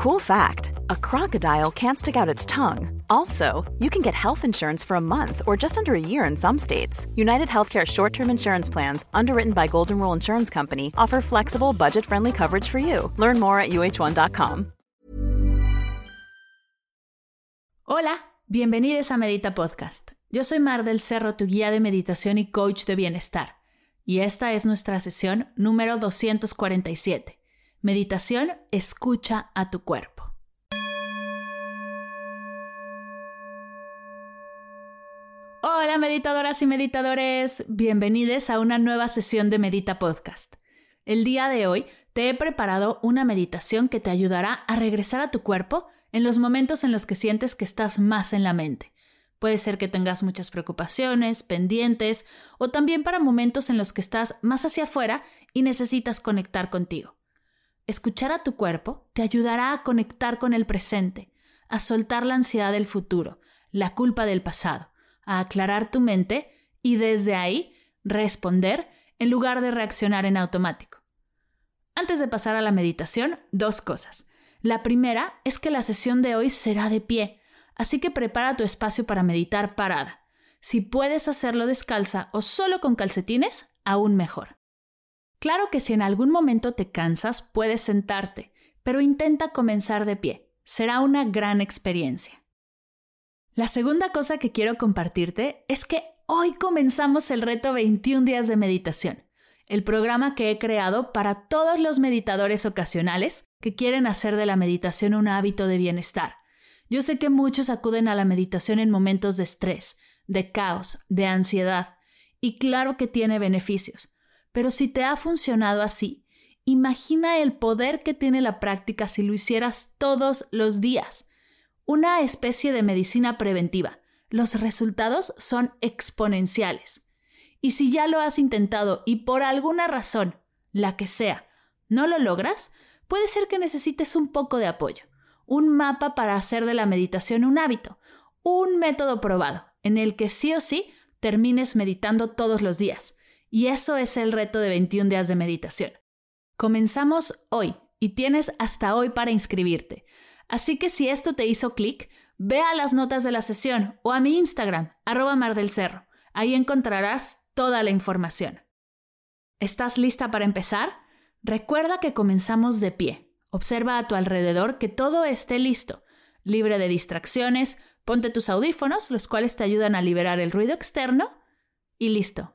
Cool fact a crocodile can't stick out its tongue. Also, you can get health insurance for a month or just under a year in some states. United Healthcare short term insurance plans, underwritten by Golden Rule Insurance Company, offer flexible, budget friendly coverage for you. Learn more at uh1.com. Hola, bienvenidos a Medita Podcast. Yo soy Mar del Cerro, tu guía de meditación y coach de bienestar. Y esta es nuestra sesión número 247. Meditación, escucha a tu cuerpo. Hola meditadoras y meditadores, bienvenidos a una nueva sesión de Medita Podcast. El día de hoy te he preparado una meditación que te ayudará a regresar a tu cuerpo en los momentos en los que sientes que estás más en la mente. Puede ser que tengas muchas preocupaciones, pendientes, o también para momentos en los que estás más hacia afuera y necesitas conectar contigo. Escuchar a tu cuerpo te ayudará a conectar con el presente, a soltar la ansiedad del futuro, la culpa del pasado, a aclarar tu mente y desde ahí responder en lugar de reaccionar en automático. Antes de pasar a la meditación, dos cosas. La primera es que la sesión de hoy será de pie, así que prepara tu espacio para meditar parada. Si puedes hacerlo descalza o solo con calcetines, aún mejor. Claro que si en algún momento te cansas, puedes sentarte, pero intenta comenzar de pie. Será una gran experiencia. La segunda cosa que quiero compartirte es que hoy comenzamos el reto 21 días de meditación, el programa que he creado para todos los meditadores ocasionales que quieren hacer de la meditación un hábito de bienestar. Yo sé que muchos acuden a la meditación en momentos de estrés, de caos, de ansiedad, y claro que tiene beneficios pero si te ha funcionado así, imagina el poder que tiene la práctica si lo hicieras todos los días. Una especie de medicina preventiva. Los resultados son exponenciales. Y si ya lo has intentado y por alguna razón, la que sea, no lo logras, puede ser que necesites un poco de apoyo, un mapa para hacer de la meditación un hábito, un método probado, en el que sí o sí termines meditando todos los días, y eso es el reto de 21 días de meditación. Comenzamos hoy y tienes hasta hoy para inscribirte. Así que si esto te hizo clic, ve a las notas de la sesión o a mi Instagram, arroba Mar del Cerro. Ahí encontrarás toda la información. ¿Estás lista para empezar? Recuerda que comenzamos de pie. Observa a tu alrededor que todo esté listo, libre de distracciones, ponte tus audífonos, los cuales te ayudan a liberar el ruido externo, y listo,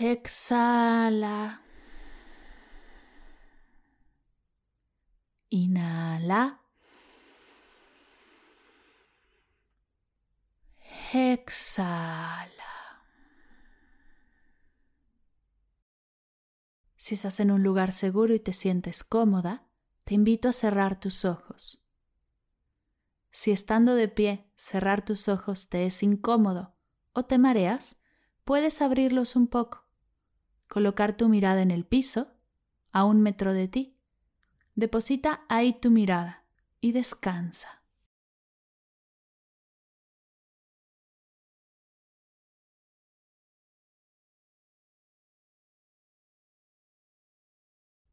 Exhala. Inhala. Exhala. Si estás en un lugar seguro y te sientes cómoda, te invito a cerrar tus ojos. Si estando de pie cerrar tus ojos te es incómodo o te mareas, puedes abrirlos un poco colocar tu mirada en el piso, a un metro de ti. Deposita ahí tu mirada y descansa.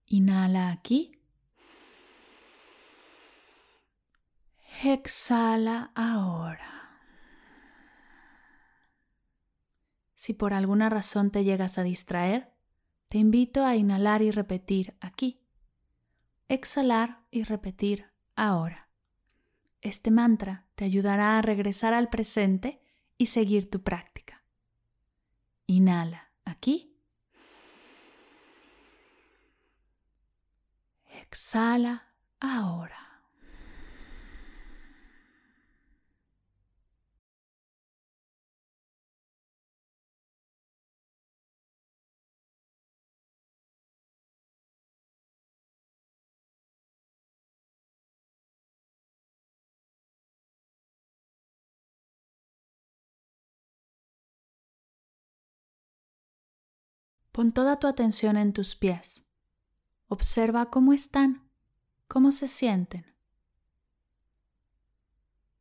Inhala aquí. Exhala ahora. Si por alguna razón te llegas a distraer, te invito a inhalar y repetir aquí. Exhalar y repetir ahora. Este mantra te ayudará a regresar al presente y seguir tu práctica. Inhala aquí. Exhala ahora. Pon toda tu atención en tus pies. Observa cómo están, cómo se sienten.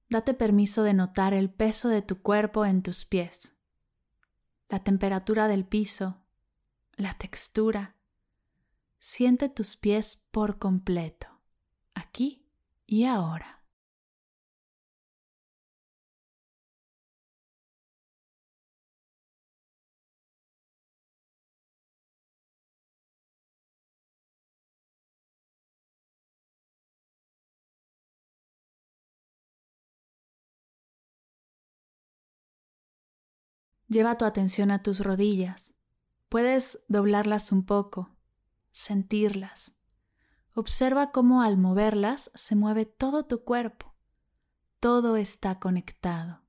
Date permiso de notar el peso de tu cuerpo en tus pies, la temperatura del piso, la textura. Siente tus pies por completo, aquí y ahora. Lleva tu atención a tus rodillas. Puedes doblarlas un poco, sentirlas. Observa cómo al moverlas se mueve todo tu cuerpo. Todo está conectado.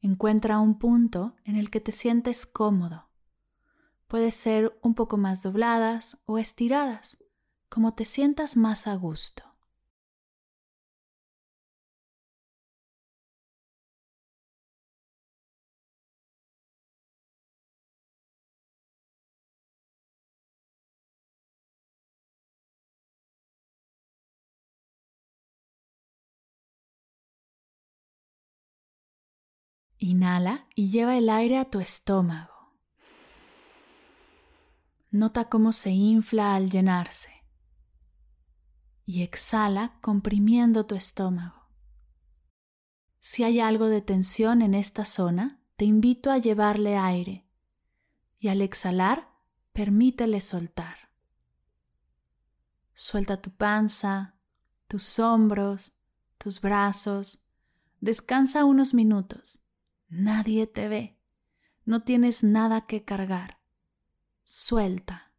Encuentra un punto en el que te sientes cómodo. Puede ser un poco más dobladas o estiradas, como te sientas más a gusto. Inhala y lleva el aire a tu estómago. Nota cómo se infla al llenarse. Y exhala comprimiendo tu estómago. Si hay algo de tensión en esta zona, te invito a llevarle aire y al exhalar, permítele soltar. Suelta tu panza, tus hombros, tus brazos. Descansa unos minutos Nadie te ve. No tienes nada que cargar. Suelta.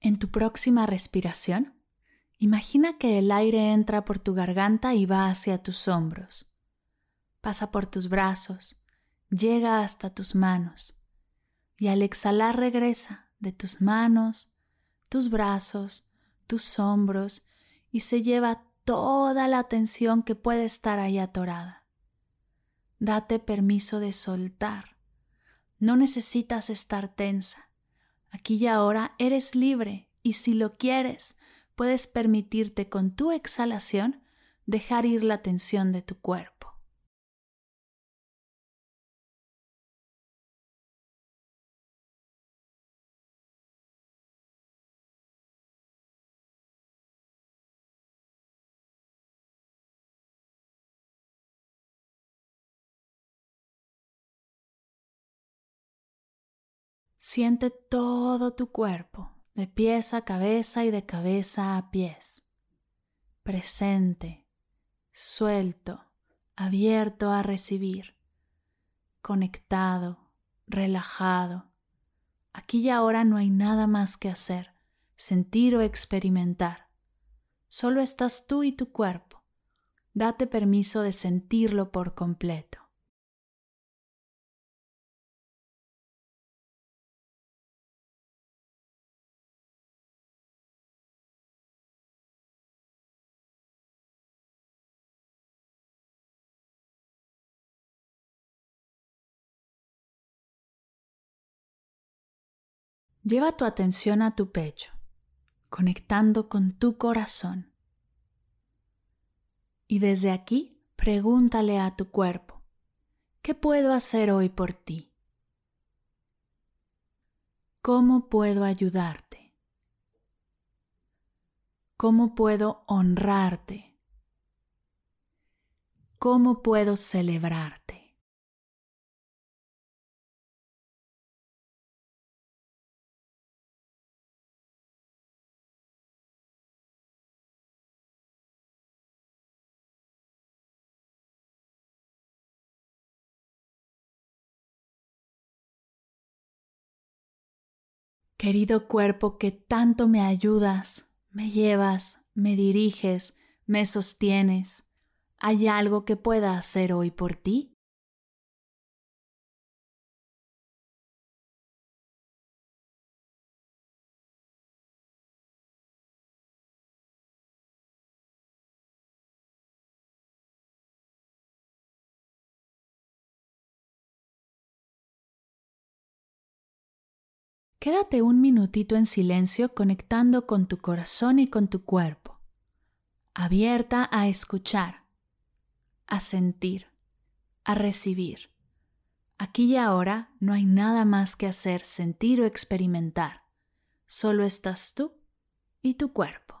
En tu próxima respiración, Imagina que el aire entra por tu garganta y va hacia tus hombros. Pasa por tus brazos, llega hasta tus manos y al exhalar regresa de tus manos, tus brazos, tus hombros y se lleva toda la tensión que puede estar ahí atorada. Date permiso de soltar. No necesitas estar tensa. Aquí y ahora eres libre y si lo quieres, puedes permitirte con tu exhalación dejar ir la tensión de tu cuerpo. Siente todo tu cuerpo de pies a cabeza y de cabeza a pies. Presente, suelto, abierto a recibir, conectado, relajado. Aquí y ahora no hay nada más que hacer, sentir o experimentar. Solo estás tú y tu cuerpo. Date permiso de sentirlo por completo. Lleva tu atención a tu pecho, conectando con tu corazón. Y desde aquí pregúntale a tu cuerpo, ¿qué puedo hacer hoy por ti? ¿Cómo puedo ayudarte? ¿Cómo puedo honrarte? ¿Cómo puedo celebrarte? Querido cuerpo que tanto me ayudas, me llevas, me diriges, me sostienes, ¿hay algo que pueda hacer hoy por ti? Quédate un minutito en silencio conectando con tu corazón y con tu cuerpo, abierta a escuchar, a sentir, a recibir. Aquí y ahora no hay nada más que hacer, sentir o experimentar. Solo estás tú y tu cuerpo.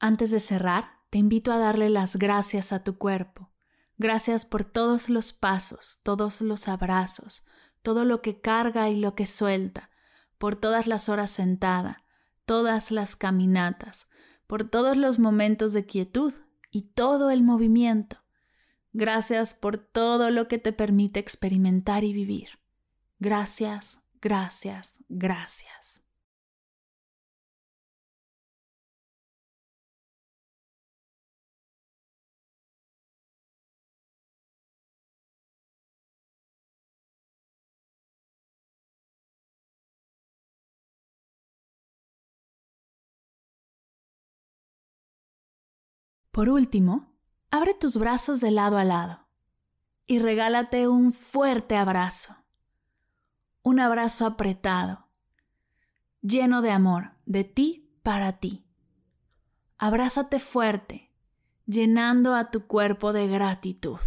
Antes de cerrar, te invito a darle las gracias a tu cuerpo. Gracias por todos los pasos, todos los abrazos, todo lo que carga y lo que suelta, por todas las horas sentada, todas las caminatas, por todos los momentos de quietud y todo el movimiento. Gracias por todo lo que te permite experimentar y vivir. Gracias, gracias, gracias. Por último, abre tus brazos de lado a lado y regálate un fuerte abrazo. Un abrazo apretado, lleno de amor, de ti para ti. Abrázate fuerte, llenando a tu cuerpo de gratitud.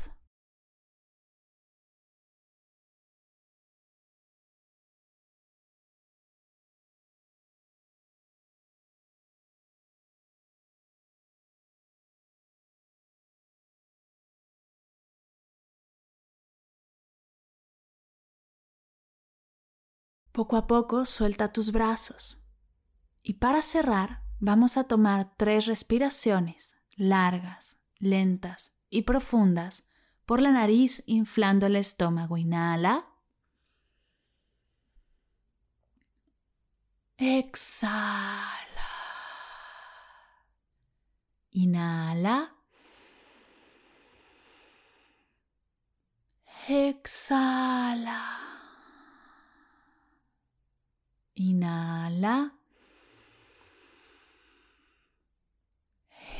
Poco a poco suelta tus brazos. Y para cerrar, vamos a tomar tres respiraciones largas, lentas y profundas por la nariz inflando el estómago. Inhala. Exhala. Inhala. Exhala. Inhala.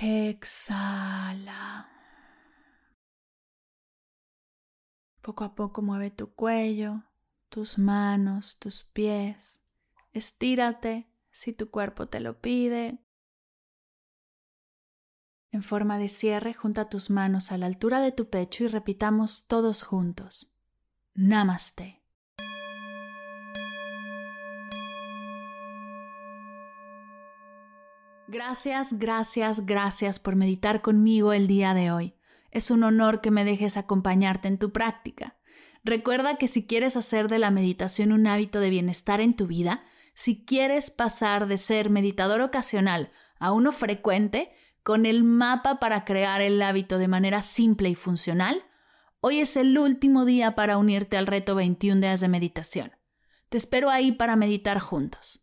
Exhala. Poco a poco mueve tu cuello, tus manos, tus pies. Estírate si tu cuerpo te lo pide. En forma de cierre, junta tus manos a la altura de tu pecho y repitamos todos juntos. Namaste. Gracias, gracias, gracias por meditar conmigo el día de hoy. Es un honor que me dejes acompañarte en tu práctica. Recuerda que si quieres hacer de la meditación un hábito de bienestar en tu vida, si quieres pasar de ser meditador ocasional a uno frecuente, con el mapa para crear el hábito de manera simple y funcional, hoy es el último día para unirte al reto 21 días de meditación. Te espero ahí para meditar juntos.